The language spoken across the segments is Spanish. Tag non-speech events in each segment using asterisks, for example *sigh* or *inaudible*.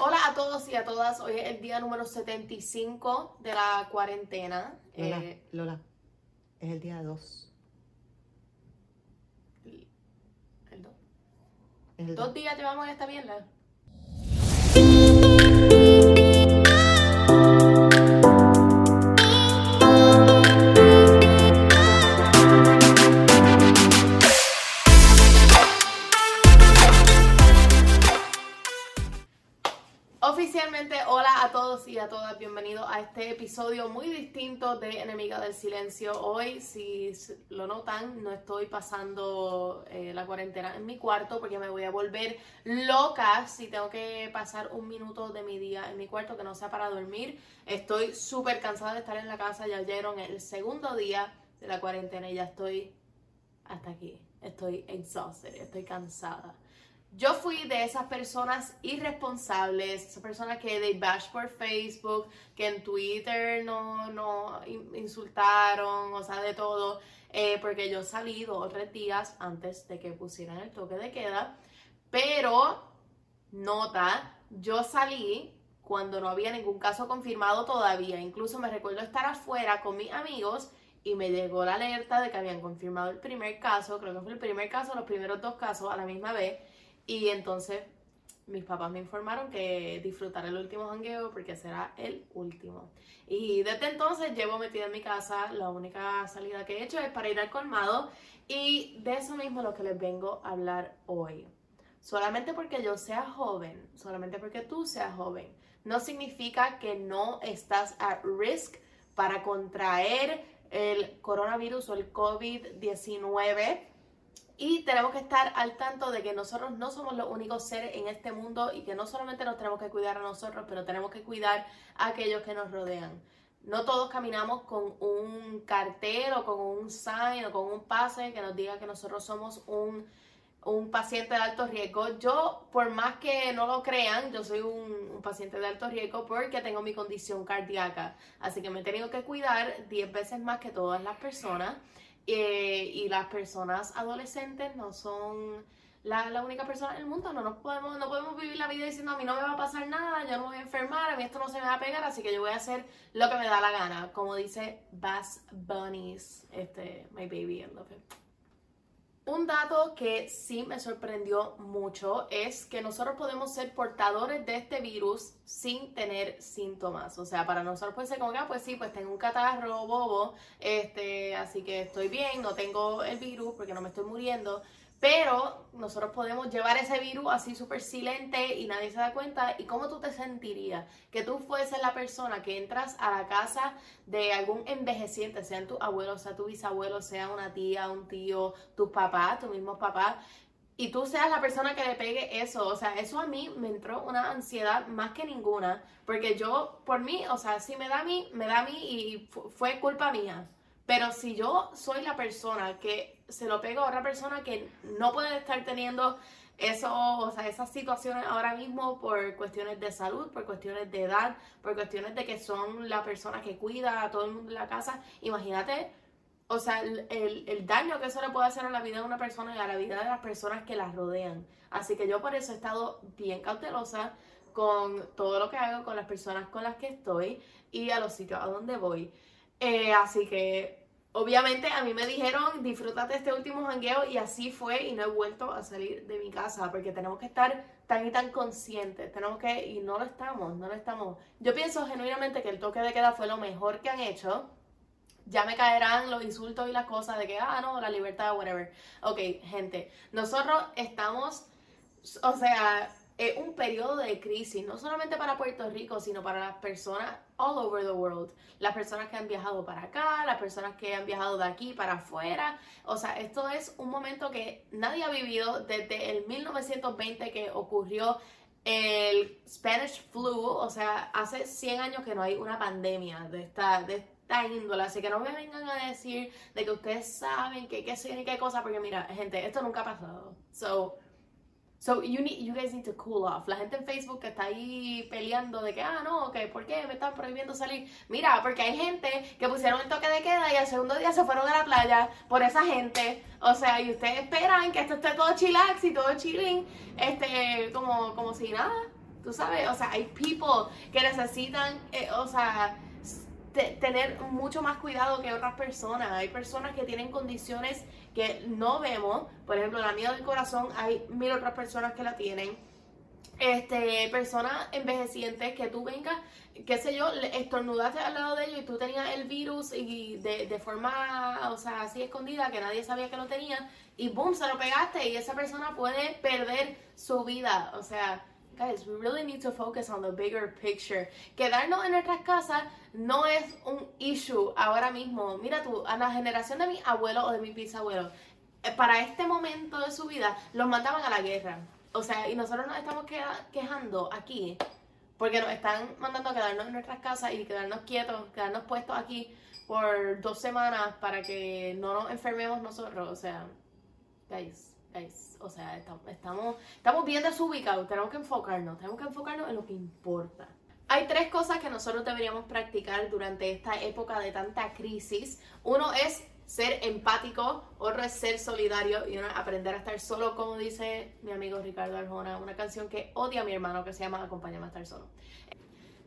Hola a todos y a todas. Hoy es el día número 75 de la cuarentena. Lola, Eh, Lola, es el día 2. el do- Es el Dos dos. días llevamos en esta mierda. Y a todas, bienvenidos a este episodio muy distinto de Enemiga del Silencio. Hoy, si lo notan, no estoy pasando eh, la cuarentena en mi cuarto porque me voy a volver loca si tengo que pasar un minuto de mi día en mi cuarto que no sea para dormir. Estoy súper cansada de estar en la casa, ya oyeron el segundo día de la cuarentena y ya estoy hasta aquí. Estoy exhausted, estoy cansada. Yo fui de esas personas irresponsables, esas personas que de bash por Facebook, que en Twitter no, no in- insultaron, o sea, de todo, eh, porque yo salí dos o tres días antes de que pusieran el toque de queda, pero, nota, yo salí cuando no había ningún caso confirmado todavía, incluso me recuerdo estar afuera con mis amigos y me llegó la alerta de que habían confirmado el primer caso, creo que fue el primer caso, los primeros dos casos a la misma vez. Y entonces mis papás me informaron que disfrutaré el último jangueo porque será el último. Y desde entonces llevo metida en mi casa. La única salida que he hecho es para ir al colmado. Y de eso mismo lo que les vengo a hablar hoy. Solamente porque yo sea joven, solamente porque tú seas joven, no significa que no estás at risk para contraer el coronavirus o el COVID-19 y tenemos que estar al tanto de que nosotros no somos los únicos seres en este mundo y que no solamente nos tenemos que cuidar a nosotros, pero tenemos que cuidar a aquellos que nos rodean. No todos caminamos con un cartel o con un sign o con un pase que nos diga que nosotros somos un, un paciente de alto riesgo. Yo, por más que no lo crean, yo soy un, un paciente de alto riesgo porque tengo mi condición cardíaca. Así que me he tenido que cuidar 10 veces más que todas las personas. Eh, y las personas adolescentes no son la, la única persona en el mundo. No nos podemos, no podemos vivir la vida diciendo a mí no me va a pasar nada, yo no me voy a enfermar, a mí esto no se me va a pegar, así que yo voy a hacer lo que me da la gana. Como dice Bass Bunnies, este, my baby, I love it. Un dato que sí me sorprendió mucho es que nosotros podemos ser portadores de este virus sin tener síntomas. O sea, para nosotros puede ser como que, ah, pues sí, pues tengo un catarro bobo, este, así que estoy bien, no tengo el virus porque no me estoy muriendo. Pero nosotros podemos llevar ese virus así súper silente y nadie se da cuenta. ¿Y cómo tú te sentirías? Que tú fueses la persona que entras a la casa de algún envejeciente, sean tus abuelos, sea tu bisabuelo, sea una tía, un tío, tus papás, tus mismos papás, y tú seas la persona que le pegue eso. O sea, eso a mí me entró una ansiedad más que ninguna, porque yo, por mí, o sea, si me da a mí, me da a mí y fu- fue culpa mía. Pero si yo soy la persona que se lo pego a otra persona que no puede estar teniendo eso, o sea, esas situaciones ahora mismo por cuestiones de salud, por cuestiones de edad, por cuestiones de que son la persona que cuida a todo el mundo en la casa, imagínate, o sea, el, el- el daño que eso le puede hacer a la vida de una persona y a la vida de las personas que la rodean. Así que yo por eso he estado bien cautelosa con todo lo que hago, con las personas con las que estoy y a los sitios a donde voy. Eh, así que obviamente a mí me dijeron disfrútate este último jangueo y así fue y no he vuelto a salir de mi casa porque tenemos que estar tan y tan conscientes, tenemos que, y no lo estamos, no lo estamos. Yo pienso genuinamente que el toque de queda fue lo mejor que han hecho. Ya me caerán los insultos y las cosas de que, ah, no, la libertad, whatever. Ok, gente, nosotros estamos, o sea, es un periodo de crisis, no solamente para Puerto Rico, sino para las personas all over the world. Las personas que han viajado para acá, las personas que han viajado de aquí para afuera. O sea, esto es un momento que nadie ha vivido desde el 1920 que ocurrió el Spanish flu, o sea, hace 100 años que no hay una pandemia de esta, de esta índole, así que no me vengan a decir de que ustedes saben que qué ni qué cosa, porque mira, gente, esto nunca ha pasado. So, So you need, you guys need to cool off. La gente en Facebook que está ahí peleando de que, ah, no, que ¿por qué me están prohibiendo salir? Mira, porque hay gente que pusieron el toque de queda y al segundo día se fueron a la playa por esa gente. O sea, y ustedes esperan que esto esté todo chillax y todo chilling, este, como, como si nada. Tú sabes, o sea, hay people que necesitan, eh, o sea, tener mucho más cuidado que otras personas. Hay personas que tienen condiciones que no vemos. Por ejemplo, la mía del corazón, hay mil otras personas que la tienen. Este, personas envejecientes que tú vengas, qué sé yo, estornudaste al lado de ellos y tú tenías el virus y de, de forma, o sea, así escondida, que nadie sabía que lo tenía, y boom, se lo pegaste y esa persona puede perder su vida. O sea, guys, we really need to focus on the bigger picture. Quedarnos en nuestras casas no es un issue ahora mismo. Mira tú, a la generación de mi abuelo o de mi bisabuelo, eh, para este momento de su vida, los mandaban a la guerra. O sea, y nosotros nos estamos quejando aquí porque nos están mandando a quedarnos en nuestras casas y quedarnos quietos, quedarnos puestos aquí por dos semanas para que no nos enfermemos nosotros. O sea, guys, guys, o sea, estamos, estamos bien desubicados, tenemos que enfocarnos, tenemos que enfocarnos en lo que importa. Hay tres cosas que nosotros deberíamos practicar durante esta época de tanta crisis. Uno es ser empático, otro es ser solidario y uno es aprender a estar solo, como dice mi amigo Ricardo Arjona, una canción que odia a mi hermano que se llama Acompáñame a estar solo.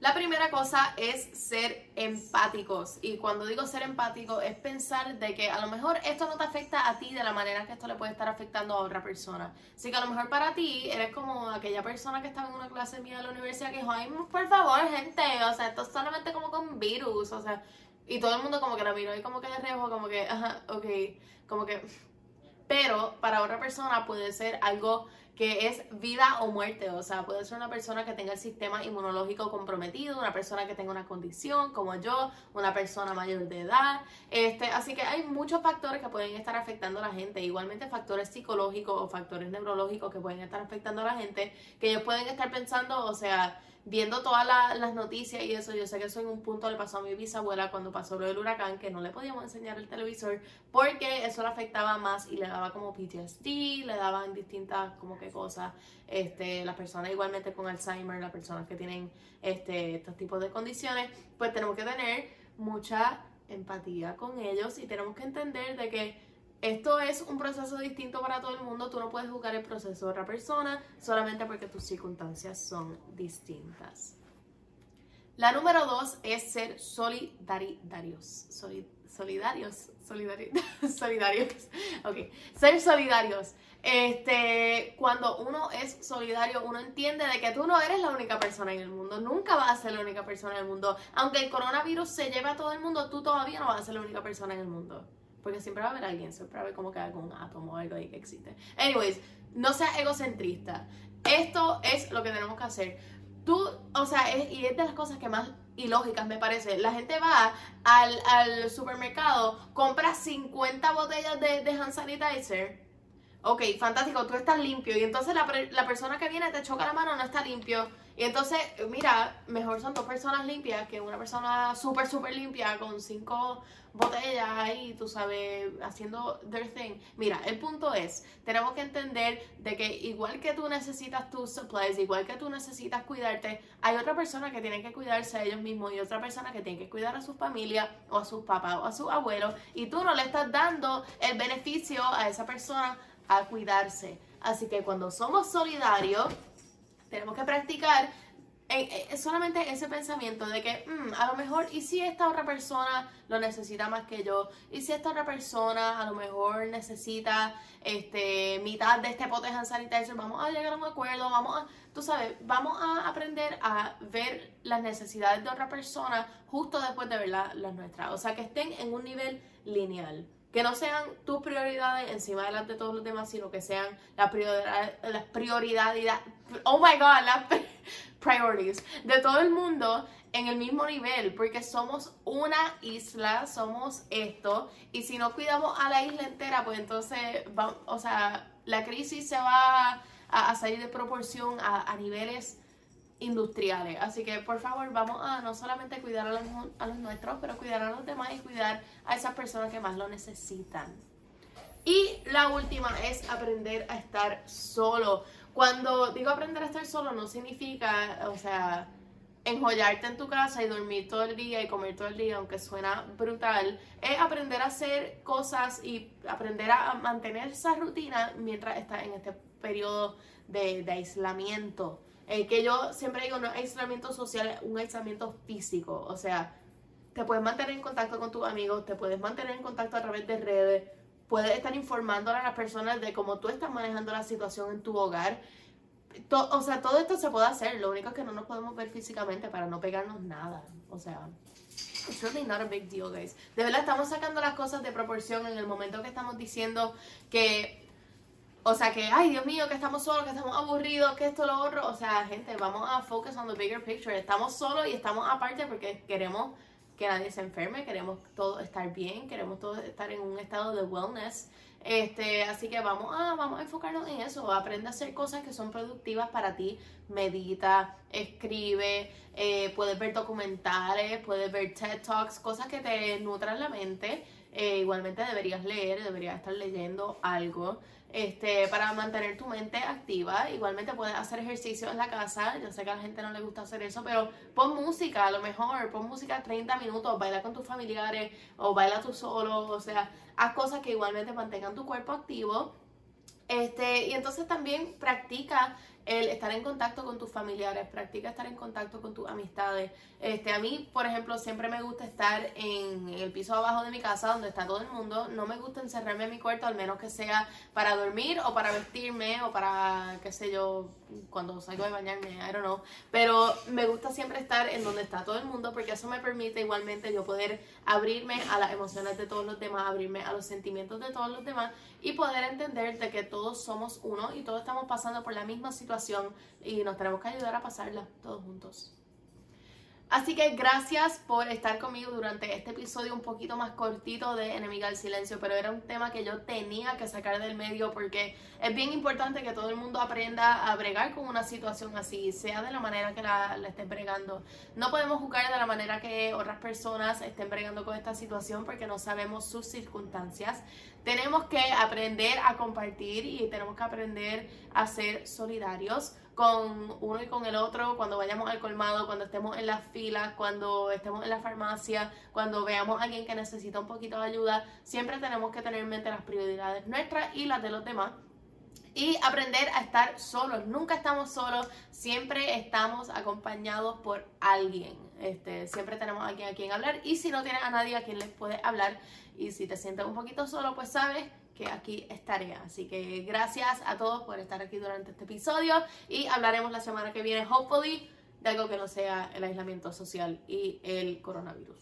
La primera cosa es ser empáticos. Y cuando digo ser empático es pensar de que a lo mejor esto no te afecta a ti de la manera que esto le puede estar afectando a otra persona. Así que a lo mejor para ti eres como aquella persona que estaba en una clase mía de la universidad que dijo, ay, por favor, gente, o sea, esto es solamente como con virus, o sea, y todo el mundo como que la miró y como que de reojo, como que, ajá, ok, como que... Pero para otra persona puede ser algo que es vida o muerte, o sea, puede ser una persona que tenga el sistema inmunológico comprometido, una persona que tenga una condición como yo, una persona mayor de edad, este, así que hay muchos factores que pueden estar afectando a la gente, igualmente factores psicológicos o factores neurológicos que pueden estar afectando a la gente, que ellos pueden estar pensando, o sea, viendo todas las noticias y eso, yo sé que eso en un punto le pasó a mi bisabuela cuando pasó lo del huracán, que no le podíamos enseñar el televisor porque eso le afectaba más y le daba como PTSD, le daban distintas como que cosas, este, las personas igualmente con Alzheimer, las personas que tienen este, estos tipos de condiciones, pues tenemos que tener mucha empatía con ellos y tenemos que entender de que esto es un proceso distinto para todo el mundo. Tú no puedes juzgar el proceso de otra persona solamente porque tus circunstancias son distintas. La número dos es ser solidarios. solidarios. Solidarios. *laughs* solidarios. Ok. Ser solidarios. Este, cuando uno es solidario, uno entiende de que tú no eres la única persona en el mundo, nunca vas a ser la única persona en el mundo. Aunque el coronavirus se lleve a todo el mundo, tú todavía no vas a ser la única persona en el mundo. Porque siempre va a haber alguien, siempre va a haber como que algún átomo o algo ahí que existe. Anyways, no seas egocentrista. Esto es lo que tenemos que hacer. Tú, o sea, y es de las cosas que más ilógicas me parece. La gente va al, al supermercado, compra 50 botellas de, de hand sanitizer. Ok, fantástico, tú estás limpio. Y entonces la, la persona que viene te choca la mano, no está limpio. Y entonces, mira, mejor son dos personas limpias que una persona súper, súper limpia con cinco botellas ahí, tú sabes, haciendo their thing. Mira, el punto es, tenemos que entender de que igual que tú necesitas tus supplies, igual que tú necesitas cuidarte, hay otra persona que tiene que cuidarse a ellos mismos y otra persona que tiene que cuidar a su familia o a sus papás o a sus abuelos y tú no le estás dando el beneficio a esa persona a cuidarse. Así que cuando somos solidarios, tenemos que practicar es solamente ese pensamiento de que mm, a lo mejor, ¿y si esta otra persona lo necesita más que yo? ¿Y si esta otra persona a lo mejor necesita este, mitad de este pote hand sanitizer? Vamos a llegar a un acuerdo, vamos a, tú sabes, vamos a aprender a ver las necesidades de otra persona justo después de ver las nuestras. O sea, que estén en un nivel lineal. Que no sean tus prioridades encima de de todos los demás, sino que sean las prioridades, las prioridades, oh my god, las priorities de todo el mundo en el mismo nivel, porque somos una isla, somos esto, y si no cuidamos a la isla entera, pues entonces, va, o sea, la crisis se va a, salir de proporción a, niveles industriales. Así que, por favor, vamos a no solamente cuidar a los, nuestros, pero cuidar a los demás y cuidar a esas personas que más lo necesitan. Y la última es aprender a estar solo. Cuando digo aprender a estar solo no significa, o sea, enjollarte en tu casa y dormir todo el día y comer todo el día, aunque suena brutal, es aprender a hacer cosas y aprender a mantener esa rutina mientras estás en este periodo de, aislamiento. Eh, que yo siempre digo, no es aislamiento social, un aislamiento físico. O sea, te puedes mantener en contacto con tus amigos, te puedes mantener en contacto a través de redes, puedes estar informándole a las personas de cómo tú estás manejando la situación en tu hogar. o sea, todo esto se puede hacer, lo único es que no nos podemos ver físicamente para no pegarnos nada. O sea, it's really not a big deal, guys. De verdad, estamos sacando las cosas de proporción en el momento que estamos diciendo que o sea que, ay Dios mío, que estamos solos, que estamos aburridos, que esto, lo otro. O sea, gente, vamos a focus on the bigger picture. Estamos solos y estamos aparte porque queremos que nadie se enferme, queremos todo estar bien, queremos todos estar en un estado de wellness. Este, así que vamos a, vamos a enfocarnos en eso. Aprende a hacer cosas que son productivas para ti. Medita, escribe, eh, puedes ver documentales, puedes ver TED Talks, cosas que te nutran la mente. Eh, igualmente deberías leer, deberías estar leyendo algo este, para mantener tu mente activa. Igualmente puedes hacer ejercicio en la casa. Yo sé que a la gente no le gusta hacer eso, pero pon música, a lo mejor, pon música 30 minutos, baila con tus familiares o baila tú solo. O sea, haz cosas que igualmente mantengan tu cuerpo activo. Este, y entonces también practica el estar en contacto con tus familiares, practica estar en contacto con tus amistades. Este, a mí, por ejemplo, siempre me gusta estar en el piso abajo de mi casa donde está todo el mundo. No me gusta encerrarme en mi cuarto, al menos que sea para dormir o para vestirme o para, qué sé yo, cuando salgo de bañarme, I don't know. Pero me gusta siempre estar en donde está todo el mundo porque eso me permite igualmente yo poder abrirme a las emociones de todos los demás, abrirme a los sentimientos de todos los demás y poder entender de que todos somos uno y todos estamos pasando por la misma situación y nos tenemos que ayudar a pasarla todos juntos. Así que gracias por estar conmigo durante este episodio un poquito más cortito de Enemiga del Silencio, pero era un tema que yo tenía que sacar del medio porque es bien importante que todo el mundo aprenda a bregar con una situación así, sea de la manera que la, la bregando. No podemos jugar de la manera que otras personas estén bregando con esta situación porque no sabemos sus circunstancias. Tenemos que aprender a compartir y tenemos que aprender a ser solidarios con uno y con el otro cuando vayamos al colmado, cuando estemos en las filas, cuando estemos en la farmacia, cuando veamos a alguien que necesita un poquito de ayuda, siempre tenemos que tener en mente las prioridades nuestras y las de los demás. Y aprender a estar solos. Nunca estamos solos, siempre estamos acompañados por alguien. Este, siempre tenemos a alguien a quien hablar. Y si no tienes a nadie a quien les puedes hablar, y si te sientes un poquito solo, pues sabes que aquí estaré. Así que gracias a todos por estar aquí durante este episodio y hablaremos la semana que viene, hopefully, de algo que no sea el aislamiento social y el coronavirus.